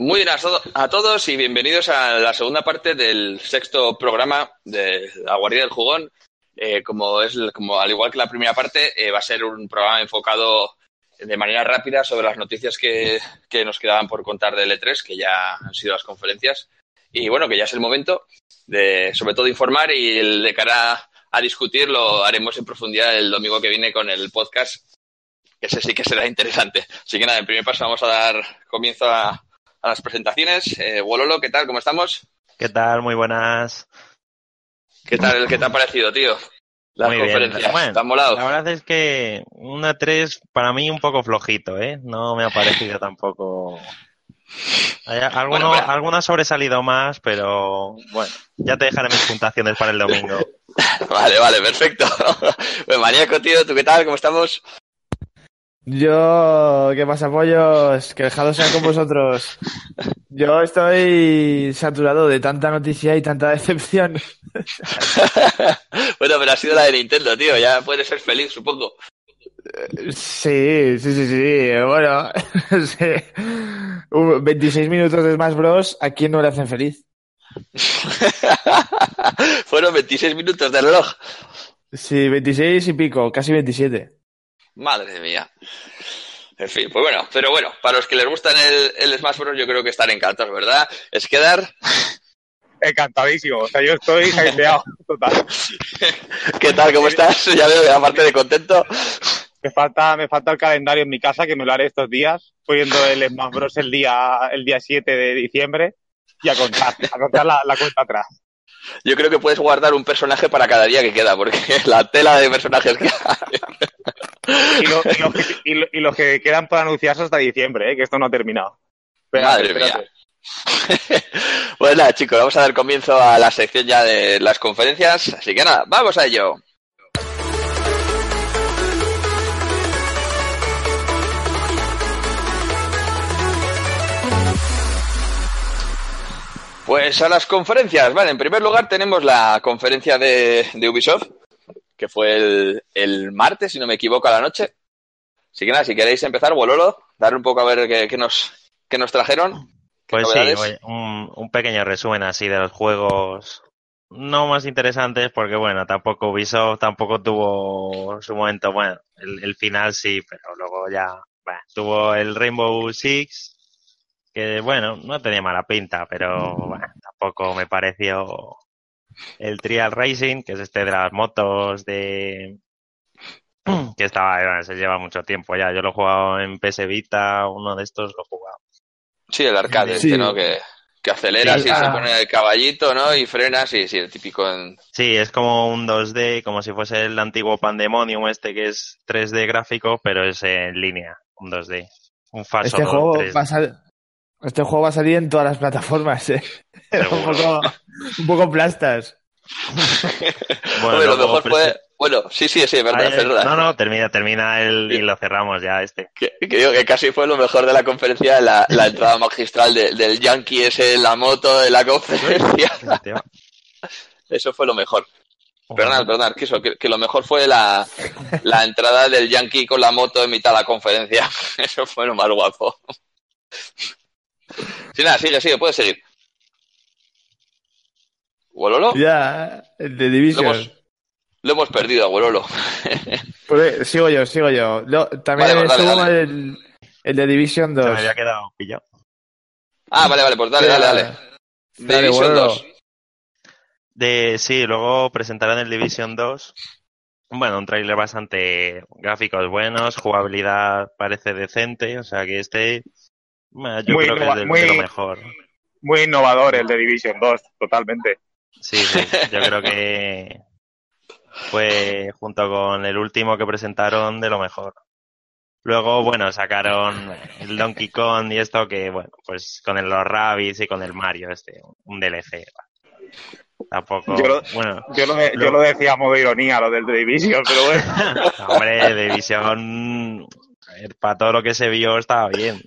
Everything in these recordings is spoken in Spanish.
Muy buenas a todos y bienvenidos a la segunda parte del sexto programa de La Guardia del Jugón. Eh, como es como al igual que la primera parte, eh, va a ser un programa enfocado de manera rápida sobre las noticias que, que nos quedaban por contar del E3, que ya han sido las conferencias. Y bueno, que ya es el momento de, sobre todo, informar y de cara a discutir lo haremos en profundidad el domingo que viene con el podcast, que ese sí que será interesante. Así que nada, en primer paso vamos a dar comienzo a, a las presentaciones. Eh, Wololo, ¿qué tal? ¿Cómo estamos? ¿Qué tal? Muy buenas. ¿Qué tal? ¿Qué te ha parecido, tío? Las Muy conferencias. bien. Bueno. La verdad es que una 3 para mí un poco flojito, ¿eh? No me ha parecido tampoco. Hay alguno, Bueno, pero- alguna ha sobresalido más, pero bueno, ya te dejaré mis puntuaciones para el domingo. Vale, vale, perfecto. Bueno, Maníaco, tío, ¿tú qué tal? ¿Cómo estamos? Yo, ¿qué pasa, pollos? Que dejados sean con vosotros. Yo estoy saturado de tanta noticia y tanta decepción. bueno, pero ha sido la de Nintendo, tío. Ya puedes ser feliz, supongo. Sí, sí, sí, sí. Bueno, sí. Uh, 26 minutos de Smash Bros. ¿A quién no le hacen feliz? Fueron 26 minutos de reloj. Sí, 26 y pico, casi 27. Madre mía. En fin, pues bueno, pero bueno, para los que les gustan el, el Smash Bros. yo creo que están encantados, ¿verdad? Es quedar. Encantadísimo. O sea, yo estoy hypeado, total. ¿Qué tal? ¿Cómo estás? Ya veo que aparte de contento. Me falta, me falta el calendario en mi casa, que me lo haré estos días. Estoy viendo el Smash Bros. el día, el día 7 de diciembre y a contar, a contar la, la cuenta atrás. Yo creo que puedes guardar un personaje para cada día que queda, porque la tela de personajes que hay. Y, lo- y los, que, y lo- y los que quedan por anunciarse hasta diciembre, ¿eh? que esto no ha terminado. Espérate, Madre mía. Pues nada, chicos, vamos a dar comienzo a la sección ya de las conferencias. Así que nada, vamos a ello. Pues a las conferencias, vale, en primer lugar tenemos la conferencia de, de Ubisoft, que fue el, el martes, si no me equivoco, a la noche. Así que nada, si queréis empezar, Wololo, dar un poco a ver qué, qué nos, qué nos trajeron. ¿Qué Pues sí, oye, un, un pequeño resumen así de los juegos no más interesantes, porque bueno, tampoco Ubisoft tampoco tuvo su momento, bueno, el, el final sí, pero luego ya, bueno, tuvo el Rainbow Six, que bueno, no tenía mala pinta, pero bueno, tampoco me pareció el Trial Racing, que es este de las motos de que estaba, bueno, se lleva mucho tiempo ya, yo lo he jugado en PS Vita, uno de estos lo he jugado. Sí, el arcade, Sí. este, ¿no? Que, que aceleras Sí, y se ah. pone el caballito, ¿no? Y frenas, y sí, el típico en... Sí, es como un 2D, como si fuese el antiguo Pandemonium este que es 3D gráfico, pero es en línea, un 2D. Un falso Este juego, 3D. va a sal- este juego va a salir en todas las plataformas, ¿eh? un, poco, un poco plastas. Bueno, lo mejor prese- fue... Bueno, sí, sí, sí, es verdad, es verdad. No, no, termina, termina el, y lo cerramos ya este. Que, que digo que casi fue lo mejor de la conferencia, la, la entrada magistral de- del Yankee ese en la moto de la conferencia. Eso fue lo mejor. Perdonad, perdonad, que, eso, que, que lo mejor fue la, la entrada del Yankee con la moto en mitad de la conferencia. Eso fue lo más guapo. Sí, nada, sigue, sigue, puedes seguir. ¿Wololo? Ya, el de Lo Division. hemos, lo hemos perdido, Wololo. Pues, sigo yo, sigo yo. Lo- también Vale, pues dale, estuvo dale. El, el de Division Se 2. me había quedado pillado. Ah, vale, vale, pues dale, dale, dale. Dale, Division Wololo. 2. De, sí, luego presentarán el Division 2. Bueno, un tráiler bastante gráficos buenos, jugabilidad parece decente, o sea que este, bueno, yo Muy creo que es de, muy- de lo mejor. Muy innovador el de Division 2, totalmente. Sí, sí, yo creo que fue junto con el último que presentaron de lo mejor. Luego, bueno, sacaron el Donkey Kong y esto que, bueno, pues con el, los Rabbids y con el Mario, este, un DLC. Tampoco, Yo lo- bueno, Yo lo, de- yo lo decía a modo de ironía, lo del de Division, pero bueno. hombre, de visión, a ver, para todo lo que se vio estaba bien.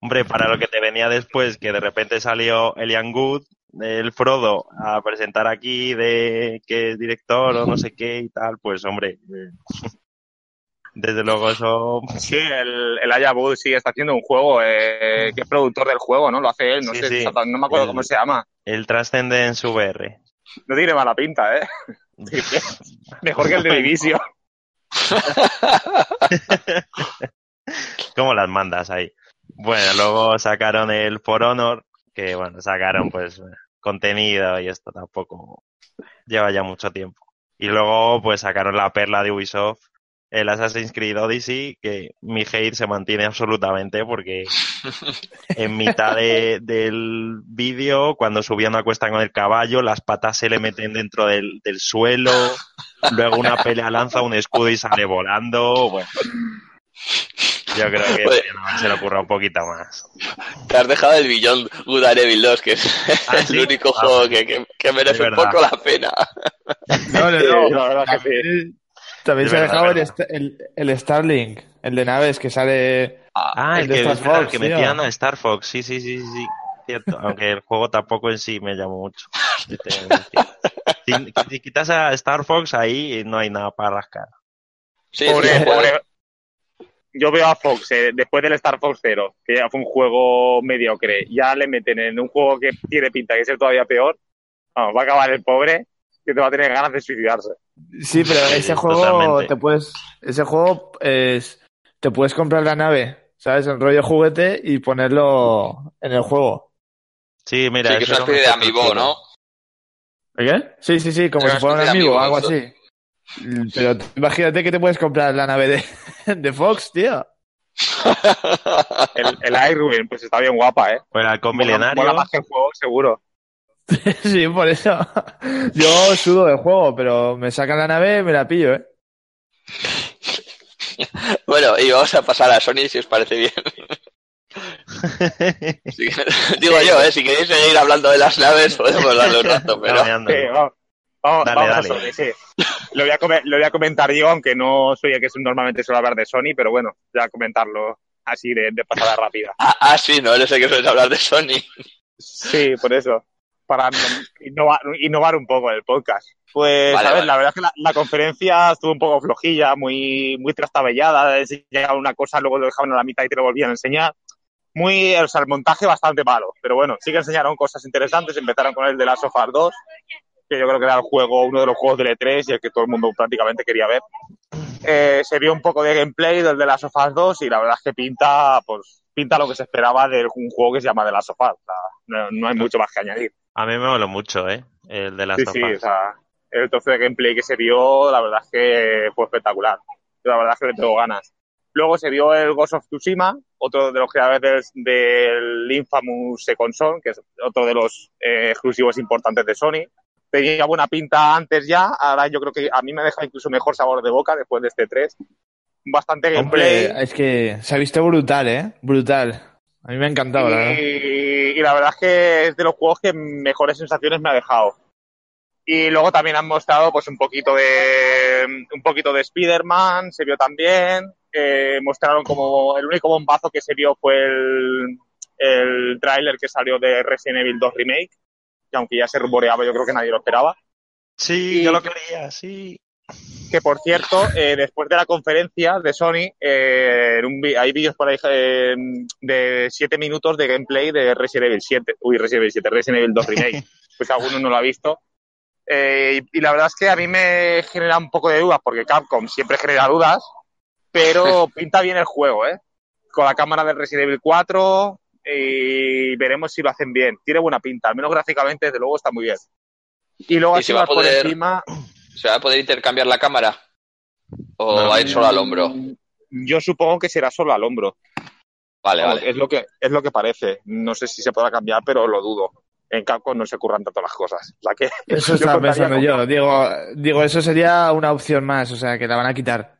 Hombre, para lo que te venía después, que de repente salió Elian Good, el Frodo, a presentar aquí de que es director o no sé qué y tal, pues hombre, eh, Desde luego eso... Sí, el, el Aya Wood sí está haciendo un juego, eh, que es productor del juego, ¿no? Lo hace él, no Sí, sé, sí. no me acuerdo El- cómo se llama. El Transcendence VR. No tiene mala pinta, ¿eh? Mejor que el de Division. ¿Cómo las mandas ahí? Bueno, luego sacaron el For Honor, que bueno, sacaron pues contenido y esto tampoco lleva ya mucho tiempo. Y luego pues sacaron la perla de Ubisoft, el Assassin's Creed Odyssey, que mi hate se mantiene absolutamente porque en mitad de- del vídeo, cuando subía una cuesta con el caballo, las patas se le meten dentro del, del suelo, luego una pelea lanza un escudo y sale volando, bueno. Yo creo que Pues- podrían haberse le ocurra un poquito más. Te has dejado el Beyond Good and Evil 2, que es Ah, el ¿sí? único Ah, juego que, que- que merece un poco la pena. No, no, Sí, no. la verdad que sí. También, también se ha dejado el, el, el Starlink, el de naves que sale. Ah, el el, de que, Star verdad, el Fox, que tío. metían a Star Fox, sí, sí, sí, sí, cierto. Aunque el juego tampoco en sí me llamó mucho. Si, si quitas a Star Fox ahí no hay nada para rascar. Sí, Pobre, pobre. Yo veo a Fox, eh, después del Star Fox 0, que ya fue un juego mediocre, ya le meten en un juego que tiene pinta de ser todavía peor. Vamos, va a acabar el pobre, que te va a tener ganas de suicidarse. Sí, pero Sí, ese juego totalmente. te puedes. Ese juego es. Te puedes comprar la nave, ¿sabes? En rollo juguete y ponerlo en el juego. Sí, mira, sí, que es una especie de amiibo. ¿no? ¿Qué? Sí, sí, sí, como si fuera un amigo algo así. Pero imagínate que te puedes comprar la nave de, de Fox, tío. El, el Irwin, pues está bien guapa, ¿eh? O el halcón Mola- milenario. mola más que el juego, seguro. Sí, por eso. Yo sudo del juego, pero me sacan la nave y me la pillo, ¿eh? Bueno, y vamos a pasar a Sony si os parece bien. Sí, digo yo, ¿eh? si queréis seguir hablando de las naves podemos darle un rato, pero... Sí, vamos, Dale, vamos dale. a Sony, sí. Lo voy, a come- lo voy a comentar yo, aunque no soy el que normalmente suele hablar de Sony, pero bueno, voy a comentarlo así de, de pasada rápida. Ah, ah, sí, no, eres el que sueles hablar de Sony. Sí, por eso. Para innovar, innovar un poco el podcast. Pues, Vale, a ver, vale. la verdad es que la, la conferencia estuvo un poco flojilla, muy, muy trastabellada. Enseñaban una cosa, luego lo dejaban a la mitad y te lo volvían a enseñar. Muy, o sea, el montaje bastante malo. Pero bueno, sí que enseñaron cosas interesantes. Empezaron con el de Last of Us 2, que yo creo que era el juego, uno de los juegos del E3 y el que todo el mundo prácticamente quería ver. Eh, se vio un poco de gameplay del de Last of Us 2 y la verdad es que pinta, pues, pinta lo que se esperaba de un juego que se llama The Last of Us. O sea, no, no hay mucho más que añadir. A mí me moló mucho, ¿eh? El de las Sí, sí, o sea, el trozo de gameplay que se vio, la verdad es que fue espectacular. La verdad es que le tengo ganas. Luego se vio el Ghost of Tsushima, otro de los creadores del, del Infamous Second Son, que es otro de los eh, exclusivos importantes de Sony. Tenía buena pinta antes ya, ahora yo creo que a mí me deja incluso mejor sabor de boca después de este 3. Bastante gameplay. Hombre, es que se ha visto brutal, ¿eh? Brutal. A mí me ha encantado, la verdad. y, y la verdad es que es de los juegos que mejores sensaciones me ha dejado. Y luego también han mostrado pues un poquito de un poquito de Spider-Man, se vio también. Eh, mostraron como el único bombazo que se vio fue el, el tráiler que salió de Resident Evil 2 Remake, que aunque ya se rumoreaba, yo creo que nadie lo esperaba. Sí, y- yo lo quería, sí. Que por cierto, eh, después de la conferencia de Sony, eh, en un hay vídeos por ahí eh, de 7 minutos de gameplay de Resident Evil 7. Uy, Resident Evil 7, Resident Evil 2 Remake. pues alguno no lo ha visto. Eh, y, y la verdad es que a mí me genera un poco de dudas, porque Capcom siempre genera dudas, pero pinta bien el juego, ¿eh? Con la cámara del Resident Evil 4 y veremos si lo hacen bien. Tiene buena pinta, al menos gráficamente, desde luego está muy bien. Y luego ¿Y así se va a más por poder- encima, ¿Se va a poder intercambiar la cámara? ¿O No. va a ir solo al hombro? Yo supongo que será solo al hombro. Vale, vale. Es lo que es lo que parece. No sé si se podrá cambiar, pero lo dudo. En Capcom no se curran tanto las cosas. O sea que Eso estaba pensando con- yo. Digo, digo, eso sería una opción más, o sea, que la van a quitar.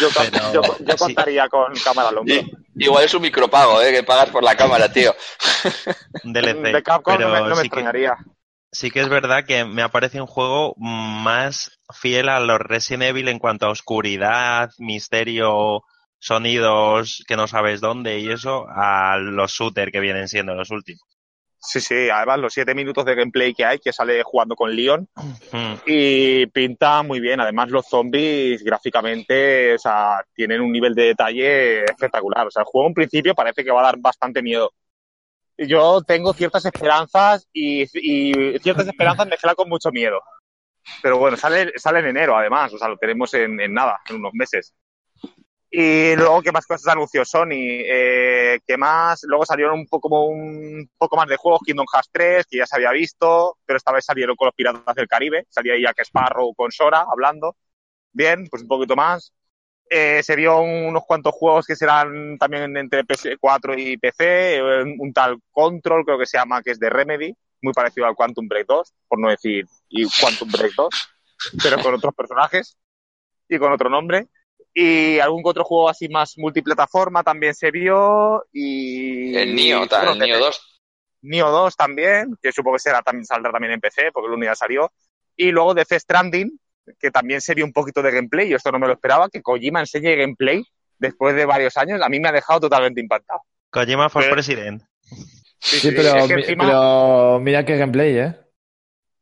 Yo, Pero- yo- yo sí. contaría con cámara al hombro. Y- igual es un micropago, ¿eh? Que pagas por la cámara, tío. Un DLC. de Capcom no me, no me sí que- extrañaría. sí que es verdad que me aparece un juego más fiel a los Resident Evil en cuanto a oscuridad, misterio, sonidos que no sabes dónde y eso, a los shooter que vienen siendo los últimos. Sí, sí, además los siete minutos de gameplay que hay, que sale jugando con Leon, Mm. y pinta muy bien. Además, los zombies gráficamente, o sea, tienen un nivel de detalle espectacular. O sea, el juego en principio parece que va a dar bastante miedo. Yo tengo ciertas esperanzas y, y ciertas esperanzas mezcladas con mucho miedo. Pero bueno, sale, sale en enero además, o sea, lo tenemos en, en nada, en unos meses. Y luego, ¿qué más cosas anunció Sony? Eh, ¿Qué más? Luego salieron un poco, como un poco más de juegos, Kingdom Hearts 3, que ya se había visto, pero esta vez salieron con los Piratas del Caribe. Salía Jack Sparrow con Sora hablando. Bien, pues un poquito más. Eh, se vio unos cuantos juegos que serán también entre PS4 y PC. eh, un tal Control, creo que se llama, que es de Remedy, muy parecido al Quantum Break 2, por no decir y Quantum Break 2, pero con otros personajes y con otro nombre. Y algún otro juego así más multiplataforma también se vio. Y. El Nio, bueno, el Nio 2. Nio 2 también, que supongo que será, también saldrá también en PC, porque el uno ya salió. Y luego de Death Stranding, que también se vio un poquito de gameplay, yo esto no me lo esperaba, que Kojima enseñe gameplay después de varios años, a mí me ha dejado totalmente impactado. Kojima for Pero- president. Sí, Sí, sí, pero, es que mi- encima pero mira qué gameplay, ¿eh?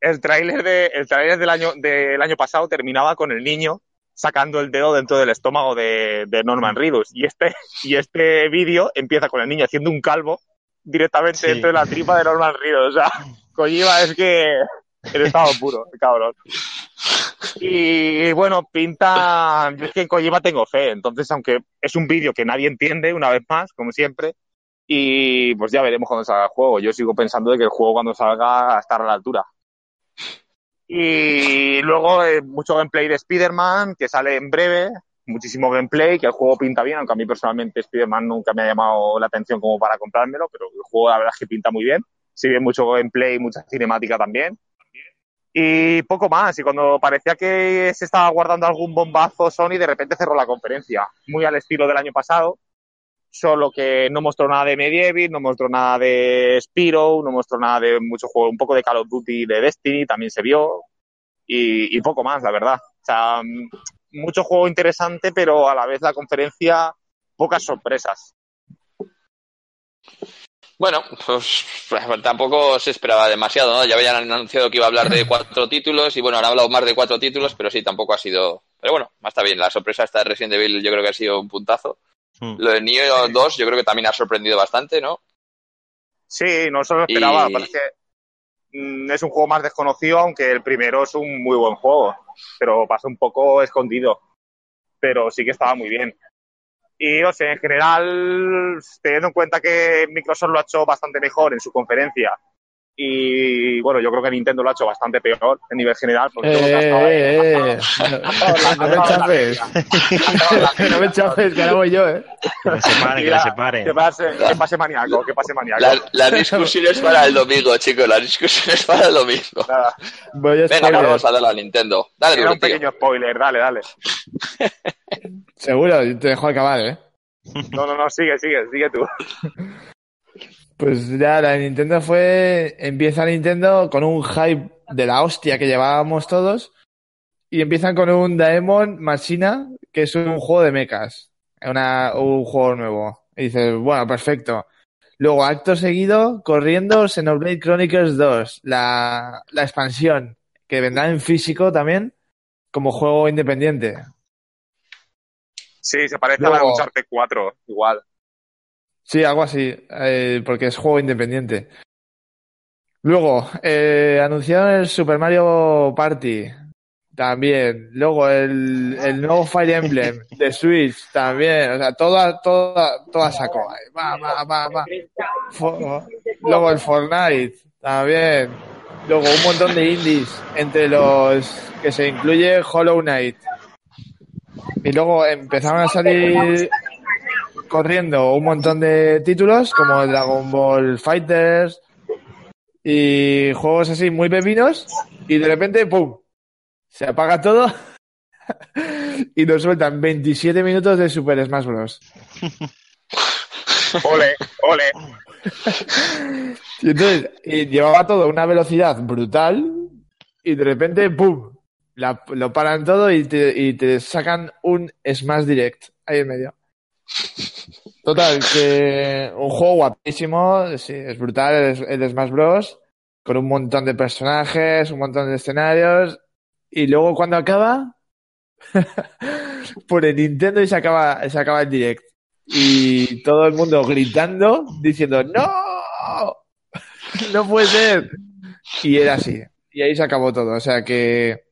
el tráiler de, el tráiler del año, del año pasado terminaba con el niño sacando el dedo dentro del estómago de, de Norman Reedus. Y este, y este vídeo empieza con el niño haciendo un calvo directamente Sí. dentro de la tripa de Norman Reedus. O sea, Kojima es que el estado puro, el cabrón. Y bueno, pinta. Yo es que en Kojima tengo fe. Entonces, aunque es un vídeo que nadie entiende, una vez más, como siempre. Y pues ya veremos cuando salga el juego. Yo sigo pensando de que el juego cuando salga estará a la altura. Y luego eh, mucho gameplay de Spider-Man, que sale en breve. Muchísimo gameplay, que el juego pinta bien, aunque a mí personalmente Spider-Man nunca me ha llamado la atención como para comprármelo, pero el juego la verdad es que pinta muy bien. Si bien mucho gameplay, mucha cinemática también. Y poco más. Y cuando parecía que se estaba guardando algún bombazo Sony, de repente cerró la conferencia. Muy al estilo del año pasado. Solo que no mostró nada de Medieval, no mostró nada de Spiro, no mostró nada de mucho juego. Un poco de Call of Duty, de Destiny también se vio. Y, poco más, la verdad. O sea, mm, mucho juego interesante, pero a la vez la conferencia, pocas sorpresas. Bueno, pues tampoco se esperaba demasiado, ¿no? Ya habían anunciado que iba a hablar de cuatro títulos y bueno, han hablado más de cuatro títulos, pero sí, tampoco ha sido... Pero bueno, está bien, la sorpresa de Resident Evil yo creo que ha sido un puntazo. Mm. Lo de Neo 2 yo creo que también ha sorprendido bastante, ¿no? Sí, no se lo esperaba. Y- Parece mm, es un juego más desconocido, aunque el primero es un muy buen juego, pero pasa un poco escondido. Pero sí que estaba muy bien. Y, o sea, en general, teniendo en cuenta que Microsoft lo ha hecho bastante mejor en su conferencia, y bueno, yo creo que Nintendo lo ha hecho bastante peor a nivel general. Porque yo creo que ha estado- Eh, eh, eh. No me chafes. No me chafes, que ahora voy yo, ¿eh? Que separen, que separen. Que pase, que pase maníaco, que pase maníaco. La- Las discusiones para el domingo, chicos, las discusiones para el domingo. Nada, Voy a Venga, spoiler. vamos a darle a Nintendo. Dale, era un tío. pequeño spoiler, dale, dale. Seguro, te dejo acabar, ¿eh? No, no, no, sigue, sigue, sigue tú. Pues ya la Nintendo fue. Empieza Nintendo con un hype de la hostia que llevábamos todos. Y empiezan con un Daemon Machina, que es un juego de mechas. Una, un juego nuevo. Y dices, bueno, perfecto. Luego, acto seguido, corriendo Xenoblade Chronicles 2, la, la expansión, que vendrá en físico también, como juego independiente. Sí, se parece a la Uncharted 4, igual. Sí, algo así, eh, porque es juego independiente. Luego, eh, anunciaron el Super Mario Party, también. Luego, el, el nuevo Fire Emblem de Switch, también. O sea, toda, toda, toda saco. Va, va, va, va. Luego el Fortnite, también. Luego un montón de indies, entre los que se incluye Hollow Knight. Y luego empezaron a salir corriendo un montón de títulos como Dragon Ball Fighters y juegos así muy pepinos y de repente ¡pum! se apaga todo y nos sueltan 27 minutos de Super Smash Bros. Ole, ole. Y entonces y llevaba todo a una velocidad brutal y de repente ¡pum! La- lo paran todo y te, y te sacan un Smash Direct ahí en medio. Total, que un juego guapísimo, sí, es brutal, el, el Smash Bros. Con un montón de personajes, un montón de escenarios. Y luego cuando acaba, pone Nintendo y se acaba, se acaba el direct. Y todo el mundo gritando, diciendo, ¡No! ¡No puede ser! Y era así. Y ahí se acabó todo. O sea que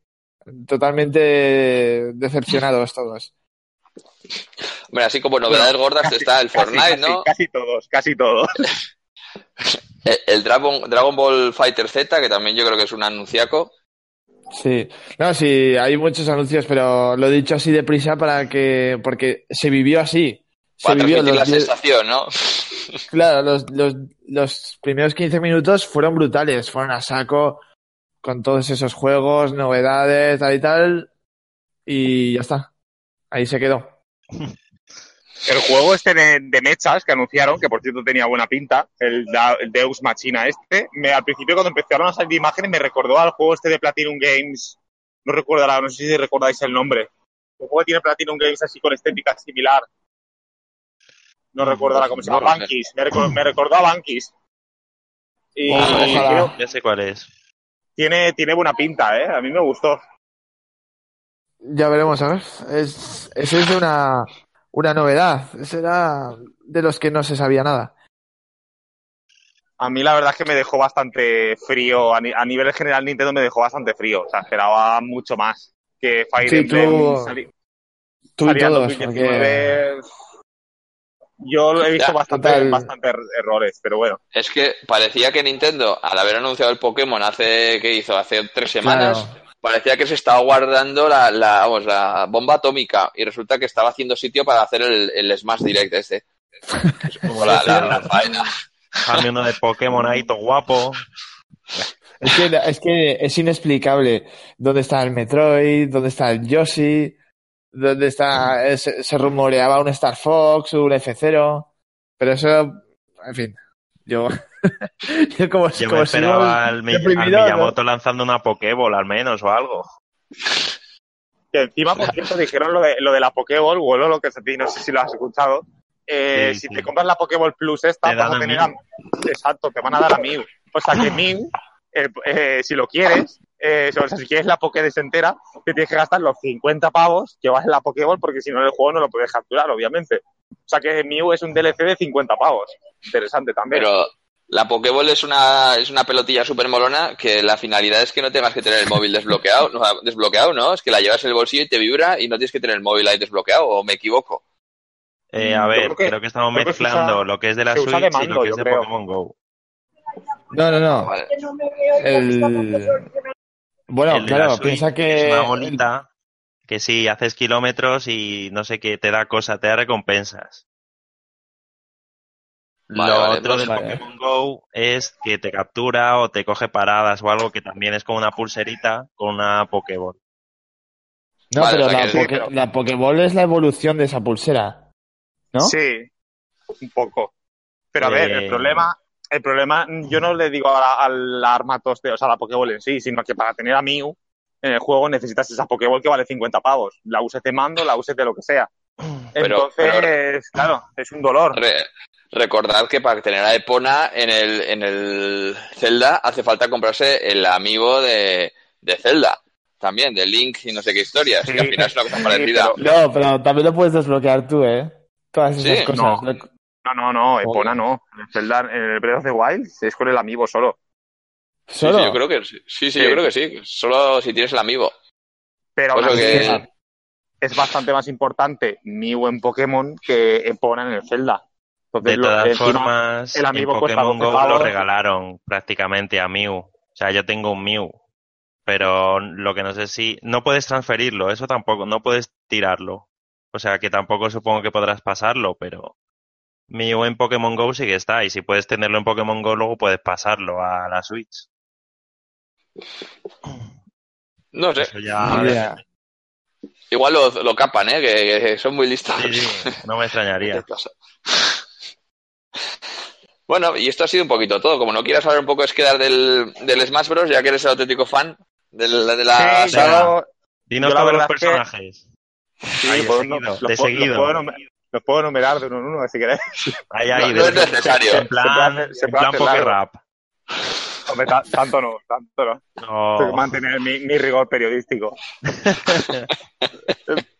totalmente decepcionados todos. Hombre, así como novedades gordas Casi- está el casi- Fortnite, casi- ¿no? Casi todos, casi todos. El, Dragon, Dragon Ball Fighter Z, que también yo creo que es un anunciaco. Sí, no, sí, hay muchos anuncios, pero lo he dicho así deprisa para que, porque se vivió así. Se Para vivió la diez- sensación, ¿no? claro, los, los, los primeros 15 minutos fueron brutales, fueron a saco con todos esos juegos, novedades, tal y tal, y ya está. Ahí se quedó. El juego este de, de mechas que anunciaron, que por cierto tenía buena pinta, el, Da- el Deus Machina este, me, al principio cuando empezaron a salir imágenes me recordó al juego este de Platinum Games, no recuerdo ahora, no sé si recordáis el nombre. Un juego que tiene Platinum Games así con estética similar. No recuerdo ahora cómo se llama. Bankis, me, recor- me recordó a Bankis. Y creo- Ya sé cuál es. tiene, tiene buena pinta, ¿eh? A mí me gustó. Ya veremos, a ver. Es, es una, una novedad. Ese era de los que no se sabía nada. A mí la verdad es que me dejó bastante frío. A, ni- a nivel general Nintendo me dejó bastante frío. O sea, esperaba mucho más que Fire Sí, Emblem tú- sali- Tú y todos, 2019. Yo he visto Ya, bastante, total. bastante er- errores, pero bueno. Es que parecía que Nintendo, al haber anunciado el Pokémon hace, ¿qué hizo? Hace tres semanas, Claro. Parecía que se estaba guardando la, la, vamos, la bomba atómica y resulta que estaba haciendo sitio para hacer el, el Smash Direct este. Es como la, la, la faena. Uno de Pokémon ahí, todo guapo. Es que, es que es inexplicable dónde está el Metroid, dónde está el Yoshi, dónde está. eh, Se, se rumoreaba un Star Fox, un F0, pero eso, en fin, yo. yo como, Yo como me esperaba al, Mi- al deprimido, ¿no? Miyamoto lanzando una Pokéball al menos o algo. Que encima, por cierto, dijeron lo de, lo de la Pokéball, o lo que se no sé si lo has escuchado. Eh, Sí, si sí. te compras la Pokéball Plus esta, Te vas a a tener Mew. Exacto, te van a dar a Mew. O sea que Mew, eh, eh, si lo quieres, eh, o sea, si quieres la Pokédex entera, te tienes que gastar los 50 pavos que vas en la Pokéball porque si no el juego no lo puedes capturar, obviamente. O sea que Mew es un DLC de 50 pavos. Interesante también. Pero la Pokéball es una, es una pelotilla súper molona que la finalidad es que no tengas que tener el móvil desbloqueado, no, desbloqueado, ¿no? Es que la llevas en el bolsillo y te vibra y no tienes que tener el móvil ahí desbloqueado, o me equivoco. Eh, Mm, a yo ver, creo que- creo que estamos creo que se mezclando usa- lo que es de la Switch y lo que es de creo. Pokémon Go. No, no, no. Vale. El... Bueno, El claro, piensa que. es una bolita que si haces kilómetros y no sé qué, te da cosa, te da recompensas. Vale, Lo vale, otro del vale. Pokémon Go es que te captura o te coge paradas o algo que también es como una pulserita con una Pokéball. No, Vale, pero o sea la, que- Poké- pero- la Pokéball es la evolución de esa pulsera. ¿No? Sí, un poco. Pero a ver, Eh, el problema, el problema, yo no le digo a la, a la Armatos, de, o sea, a la Pokéball en sí, sino que para tener a Mew en el juego necesitas esa Pokéball que vale 50 pavos. La uses de mando, la uses de lo que sea. Pero- Entonces, claro, es un dolor. Re- recordad que para tener a Epona en el, en el Zelda hace falta comprarse el amigo de, de Zelda. También, de Link y no sé qué historias. Sí. que al final es una cosa Sí, parecida. pero- No, pero también lo puedes desbloquear tú, ¿eh? Todas esas Sí, cosas. no. No, no, no, Epona no. En el Zelda, en el Breath of the Wild es con el amigo solo. Sí, Solo. sí, yo creo que sí. Sí, sí, Sí. yo creo que sí. Solo si tienes el amigo. Pero aún así que- es, bastante más importante Mew en Pokémon que Epona en el Zelda. Entonces, De lo- todas encima- formas, el en Pokémon 12 Go lo regalaron prácticamente a Mew. O sea, yo tengo un Mew, pero lo que no sé si... No puedes transferirlo, eso tampoco, no puedes tirarlo. O sea, que tampoco supongo que podrás pasarlo, pero... Mew en Pokémon Go sí que está, y si puedes tenerlo en Pokémon Go, luego puedes pasarlo a la Switch. No sé. Eso ya... Igual lo, lo capan, ¿eh? Que, que son muy listos. Sí, sí, no me extrañaría. Bueno, y esto ha sido un poquito todo. Como no quieras hablar un poco es quedar del, del Smash Bros, ya que eres el auténtico fan del- de la Sí, saga. Dinos la todos los que- personajes. sí, de puedo- seguido, los de puedo- los seguido. puedo Los puedo enumerar de uno en uno, si queréis. Ahí, ahí, No, no de- es necesario. En plan, en plan largo. Rap. Hombre, tanto no, tanto no. Tengo que No. mantener mi, mi rigor periodístico.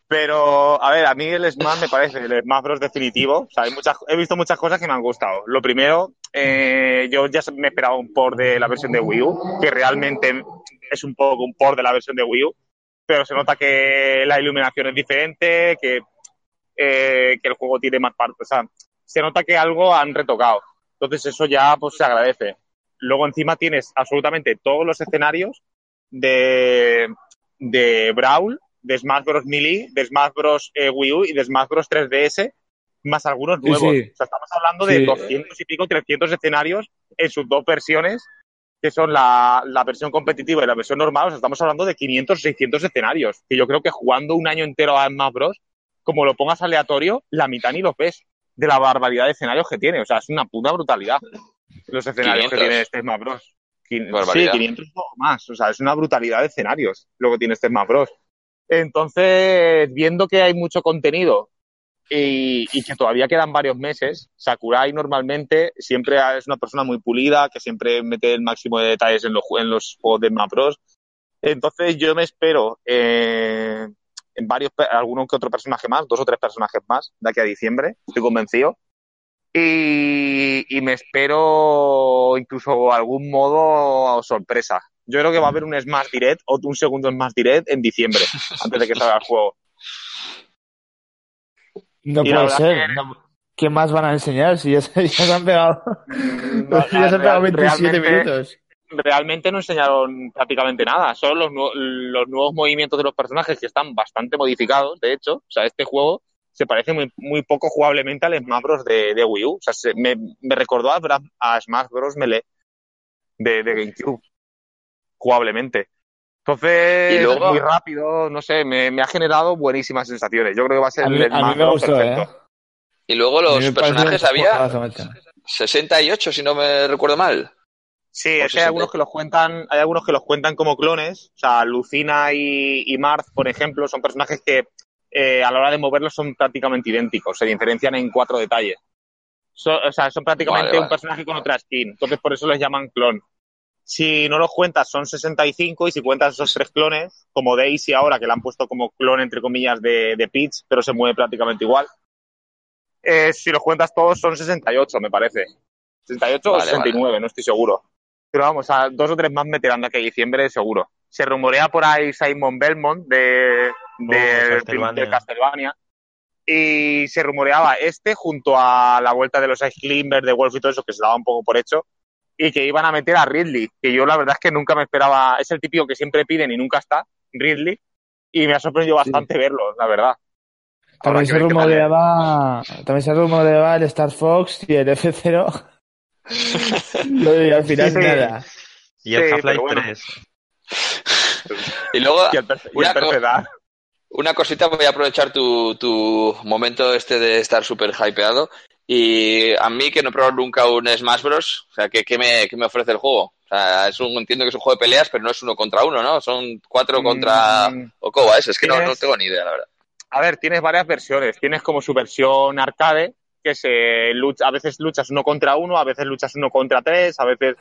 Pero, a ver, a mí el Smash me parece el Smash Bros. definitivo. O sea, hay muchas, he visto muchas cosas que me han gustado. Lo primero, eh, yo ya me esperaba un port de la versión de Wii U, que realmente es un poco un port de la versión de Wii U, pero se nota que la iluminación es diferente, que, eh, que el juego tiene más partes. O sea, se nota que algo han retocado. Entonces eso ya pues se agradece. Luego encima tienes absolutamente todos los escenarios de, de Brawl, de Smash Bros. Melee, de Smash Bros. eh, Wii U y de Smash Bros. 3DS, más algunos nuevos. sí. O sea, estamos hablando de Sí. 200 y pico, 300 escenarios en sus dos versiones, que son la, la versión competitiva y la versión normal. O sea, estamos hablando de 500 600 escenarios. Que yo creo que jugando un año entero a Smash Bros., como lo pongas aleatorio, la mitad ni lo ves de la barbaridad de escenarios que tiene. O sea, es una puta brutalidad los escenarios 500. que tiene este Smash Bros. Quin- Sí, Barbaridad. 500 o más. O sea, es una brutalidad de escenarios lo que tiene este Smash Bros. Entonces, viendo que hay mucho contenido y, y que todavía quedan varios meses, Sakurai normalmente siempre es una persona muy pulida, que siempre mete el máximo de detalles en los, en los juegos de Smash Bros. Entonces, yo me espero eh, en varios, pe- alguno que otro personaje más, dos o tres personajes más, de aquí a diciembre, estoy convencido. Y, y me espero incluso algún modo sorpresa. Yo creo que va a haber un Smash Direct o un segundo Smash Direct en diciembre, antes de que salga el juego. No Y puede ser. no- ¿Qué más van a enseñar si ya se, ya se han pegado, ya se han pegado Real- 27 realmente- minutos? realmente no enseñaron prácticamente nada. Son los, los nuevos movimientos de los personajes que están bastante modificados, de hecho. O sea, este juego se parece muy, muy poco jugablemente al Smash Bros. de, de Wii U. O sea, se- me, me recordó a, Bra- a Smash Bros. Melee de, de GameCube, jugablemente. Entonces, Y luego- muy rápido, no sé, me, me ha generado buenísimas sensaciones. Yo creo que va a ser A mí, el Smash Bros. gustó, perfecto. ¿eh? Y luego los personajes había juegazo, macho. 68, si no me recuerdo mal. Sí, es que hay 60. algunos que los cuentan, hay algunos que los cuentan como clones. O sea, Lucina y, y Marth, por ejemplo, son personajes que eh, a la hora de moverlos son prácticamente idénticos. Se diferencian en cuatro detalles. So- o sea, son prácticamente Vale, un personaje con otra skin. Entonces, por eso les llaman clon. Si no los cuentas, son 65. Y si cuentas esos tres clones, como Daisy ahora, que le han puesto como clon, entre comillas, de, de Peach, pero se mueve prácticamente igual. Eh, si los cuentas todos, son 68, me parece. 68 o Vale, 69, no estoy seguro. Pero vamos, a dos o tres más meterán de aquí a diciembre, seguro. Se rumorea por ahí Simon Belmont de, de, Castlevania. de Castlevania. Y se rumoreaba este junto a la vuelta de los Ice Climbers, de Wolf y todo eso, que se daba un poco por hecho. Y que iban a meter a Ridley, que yo la verdad es que nunca me esperaba. Es el típico que siempre piden y nunca está, Ridley. Y me ha sorprendido bastante verlo, la verdad. También se rumoreaba, también se rumoreaba el Star Fox y el F0. y al final Sí, sí. nada. Y el Sí, Half-Life bueno. 3. Y luego, Y el, y el una, co-. una cosita, voy a aprovechar tu, tu momento este de estar súper hypeado. Y a mí, que no he probado nunca un Smash Bros., o sea, ¿qué, qué me, qué me ofrece el juego? O sea, es un, entiendo que es un juego de peleas, pero no es uno contra uno, ¿no? Son cuatro contra Mm, Okoba, es, es que no, no tengo ni idea, la verdad. A ver, tienes varias versiones. Tienes como su versión arcade, que se lucha, a veces luchas uno contra uno, a veces luchas uno contra tres, a veces.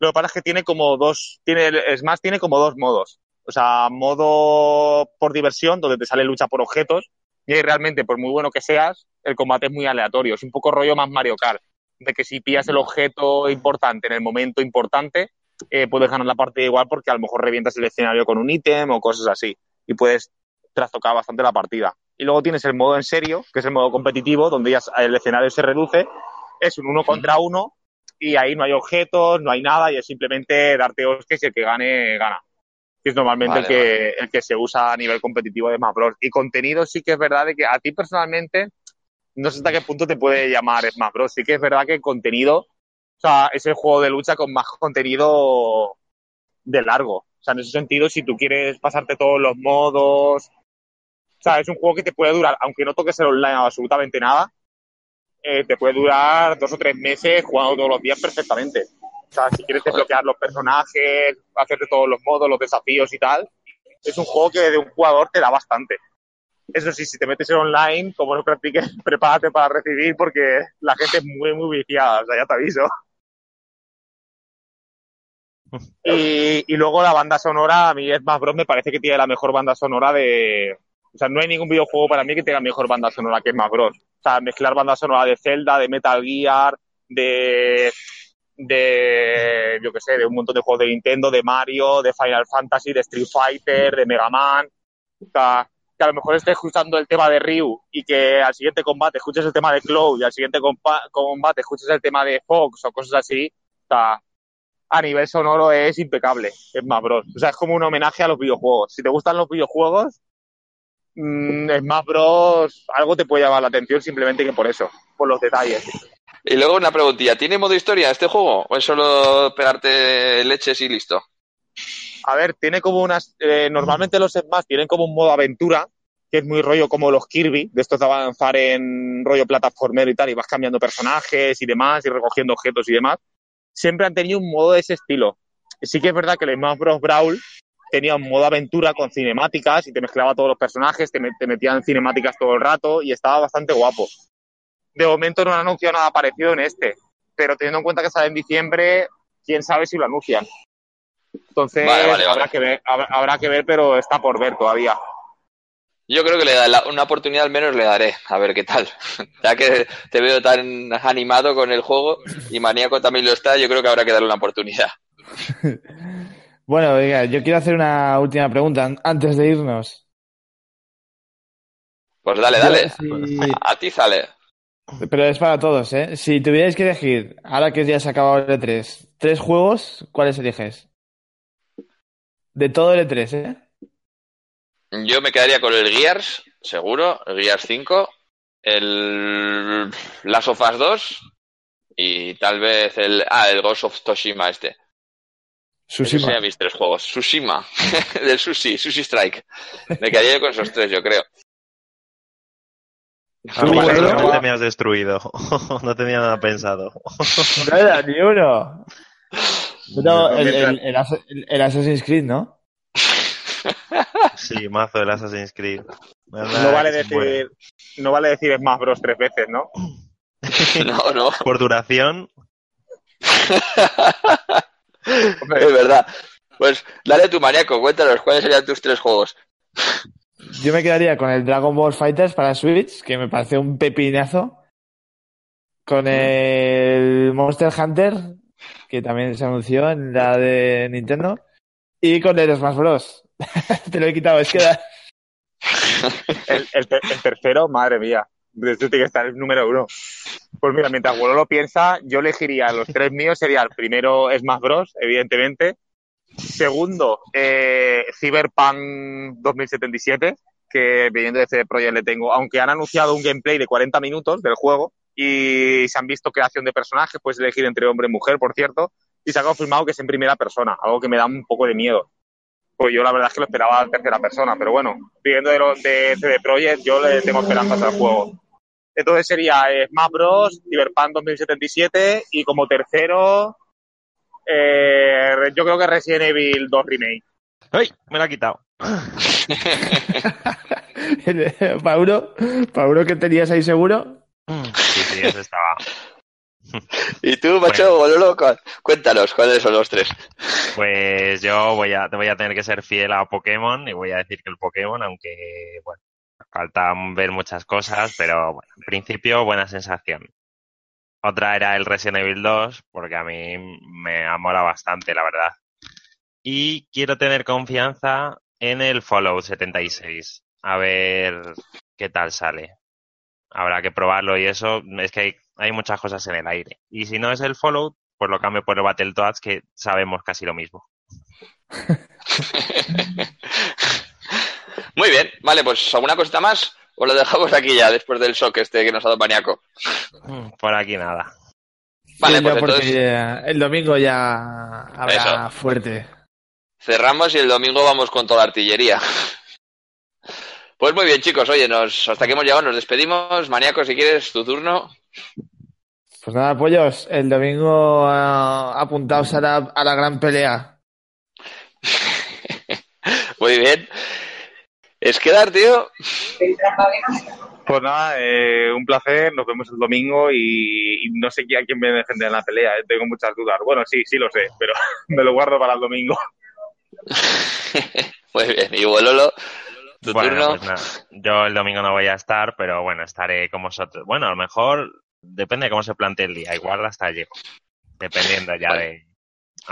Lo que pasa es que tiene como dos, tiene, más, tiene como dos modos. O sea, modo por diversión, donde te sale lucha por objetos, y ahí realmente, por muy bueno que seas, el combate es muy aleatorio. Es un poco rollo más Mario Kart, de que si pillas el objeto importante en el momento importante, eh, puedes ganar la partida igual porque a lo mejor revientas el escenario con un ítem o cosas así. Y puedes trastocar bastante la partida. Y luego tienes el modo en serio, que es el modo competitivo, donde ya el escenario se reduce, es un uno contra uno, y ahí no hay objetos, no hay nada, y es simplemente darte hostias y el que gane, gana. Que es normalmente Vale, el, que, el que se usa a nivel competitivo de Smash Bros. Y contenido sí que es verdad de que a ti personalmente, no sé hasta qué punto te puede llamar Smash Bros. Sí que es verdad que el contenido, o sea, es el juego de lucha con más contenido de largo. O sea, en ese sentido, si tú quieres pasarte todos los modos, o sea, es un juego que te puede durar, aunque no toques el online absolutamente nada, eh, te puede durar dos o tres meses jugando todos los días perfectamente. O sea, si quieres desbloquear los personajes, hacerte todos los modos, los desafíos y tal, es un juego que de un jugador te da bastante. Eso sí, si te metes en online, como no practiques, prepárate para recibir porque la gente es muy, muy viciada, o sea, ya te aviso. Y, y luego la banda sonora, a mí Smash Bros. me parece que tiene la mejor banda sonora de... O sea, no hay ningún videojuego para mí que tenga mejor banda sonora que Smash Bros. O sea, mezclar banda sonora de Zelda, de Metal Gear, de... de... yo qué sé, de un montón de juegos de Nintendo, de Mario, de Final Fantasy, de Street Fighter, de Mega Man. O sea, que a lo mejor estés escuchando el tema de Ryu y que al siguiente combate escuches el tema de Cloud y al siguiente combate escuches el tema de Fox o cosas así, o sea, a nivel sonoro es impecable, es más Bros. O sea, es como un homenaje a los videojuegos. Si te gustan los videojuegos, mm, Smash Bros. algo te puede llamar la atención simplemente que por eso, por los detalles. Y luego una preguntilla, ¿tiene modo historia este juego? ¿O es solo pegarte leches y listo? A ver, tiene como unas. eh, normalmente los Smash tienen como un modo aventura, que es muy rollo como los Kirby, de estos de avanzar en rollo plataformero y tal, y vas cambiando personajes y demás, y recogiendo objetos y demás. Siempre han tenido un modo de ese estilo. Sí que es verdad que el Smash Bros. Brawl tenía un modo aventura con cinemáticas y te mezclaba todos los personajes, te, met- te metían cinemáticas todo el rato y estaba bastante guapo. De momento no han anunciado nada parecido en este, pero teniendo en cuenta que sale en diciembre, quién sabe si lo anuncian. Entonces, Vale, vale, habrá, vale. Que ver, habrá, habrá que ver, pero está por ver todavía. Yo creo que le da la- una oportunidad al menos le daré, a ver qué tal. Ya que te veo tan animado con el juego y Maníaco también lo está, yo creo que habrá que darle una oportunidad. Bueno, venga, yo quiero hacer una última pregunta an- antes de irnos. Pues dale, dale. si- A ti sale. Pero es para todos, ¿eh? Si tuvierais que elegir, ahora que ya se ha acabado el E3, tres juegos, ¿cuáles eliges? De todo el E3, ¿eh? Yo me quedaría con el Gears, seguro, el Gears 5, el Last of Us 2 y tal vez el, ah, el Ghost of Toshima este. Esos Tsushima. serían mis tres juegos. Tsushima, del Sushi, Sushi Strike. Me quedaría yo con esos tres, yo creo. Ah, realmente me has destruido. no tenía nada pensado. No era ni uno. No, el, el, el el- el Assassin's Creed, ¿no? Sí, mazo del Assassin's Creed. No vale muere. decir, no vale decir Smash Bros. tres veces, ¿no? No, no. Por duración, Es verdad. Pues dale tu maníaco, cuéntanos cuáles serían tus tres juegos. Yo me quedaría con el Dragon Ball Fighters para Switch, que me parece un pepinazo. Con el Monster Hunter, que también se anunció en la de Nintendo. Y con el Smash Bros. Te lo he quitado, es que da- El, el ter- el tercero, madre mía. Este tiene que estar el número uno. Pues mira, mientras Golo lo piensa, yo elegiría los tres míos. Sería el primero Smash Bros, evidentemente. Segundo, eh, Cyberpunk 2077, que viniendo de CD Projekt le tengo, aunque han anunciado un gameplay de 40 minutos del juego y se han visto creación de personajes, puedes elegir entre hombre y mujer, por cierto, y se ha confirmado que es en primera persona, algo que me da un poco de miedo. Pues yo la verdad es que lo esperaba en tercera persona, pero bueno, viendo de, de CD Projekt, yo le tengo esperanzas al juego. Entonces sería eh, Smash Bros, Cyberpunk 2077 y como tercero, eh, yo creo que Resident Evil 2 Remake. ¡Ay! Me lo ha quitado. Pauro, Pauro, que tenías ahí seguro? Sí, sí, ese estaba. Y tú, macho, Bololo, cu- cuéntanos cuáles son los tres. Pues yo voy a, te voy a tener que ser fiel a Pokémon y voy a decir que el Pokémon, aunque, bueno, falta ver muchas cosas, pero bueno, en principio buena sensación. Otra era el Resident Evil 2, porque a mí me amola bastante, la verdad. Y quiero tener confianza en el Fallout 76. A ver qué tal sale. Habrá que probarlo y eso, es que hay, muchas cosas en el aire. Y si no es el Fallout, pues lo cambio por el Battletoads, que sabemos casi lo mismo. Muy bien, vale, pues ¿alguna cosita más? ¿O lo dejamos aquí ya después del shock este que nos ha dado Maníaco? Mm, Por aquí nada. Vale, Sí, pues entonces ya- el domingo ya habrá Eso. fuerte. cerramos y el domingo vamos con toda la artillería. Pues muy bien, chicos, oye, nos, hasta que hemos llegado, nos despedimos. Maníaco, si quieres, tu turno. Pues nada, pollos, el domingo ah, apuntaos a la, a la gran pelea. Muy bien. Es quedar, tío. Pues nada, eh, un placer, nos vemos el domingo y, y no sé a quién me defender en la pelea, eh, tengo muchas dudas. Bueno, sí, sí lo sé, pero me lo guardo para el domingo. Muy bien, y Bololo, tu Bueno, turno. pues nada, yo el domingo no voy a estar, pero bueno, estaré con vosotros. Bueno, a lo mejor depende de cómo se plantee el día, igual hasta llego, dependiendo ya Vale. de...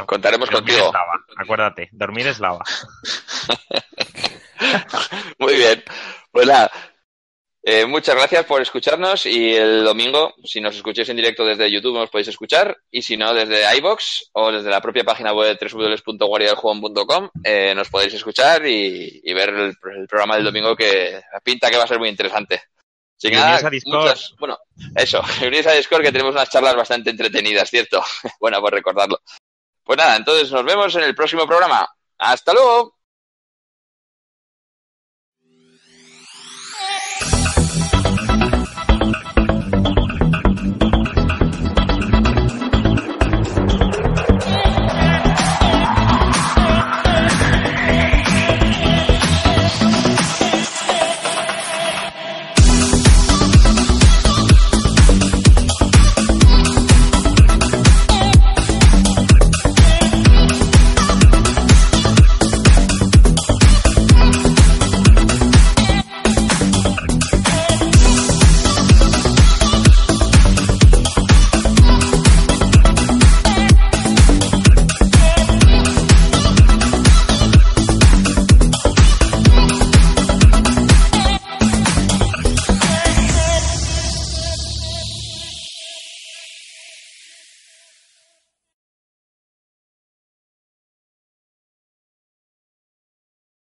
Contaremos dormir contigo. es lava, acuérdate, dormir es lava. Muy bien. Pues nada, eh, muchas gracias por escucharnos y el domingo, si nos escucháis en directo desde YouTube, nos podéis escuchar y si no, desde iBox o desde la propia página web www.guardiadeljuego.com eh, nos podéis escuchar y, y ver el, el programa del domingo que pinta que va a ser muy interesante. Así que nada, a Discord. muchas- bueno, eso, uniros a Discord que tenemos unas charlas bastante entretenidas, ¿cierto? bueno, por recordarlo. Pues nada, entonces nos vemos en el próximo programa. ¡Hasta luego!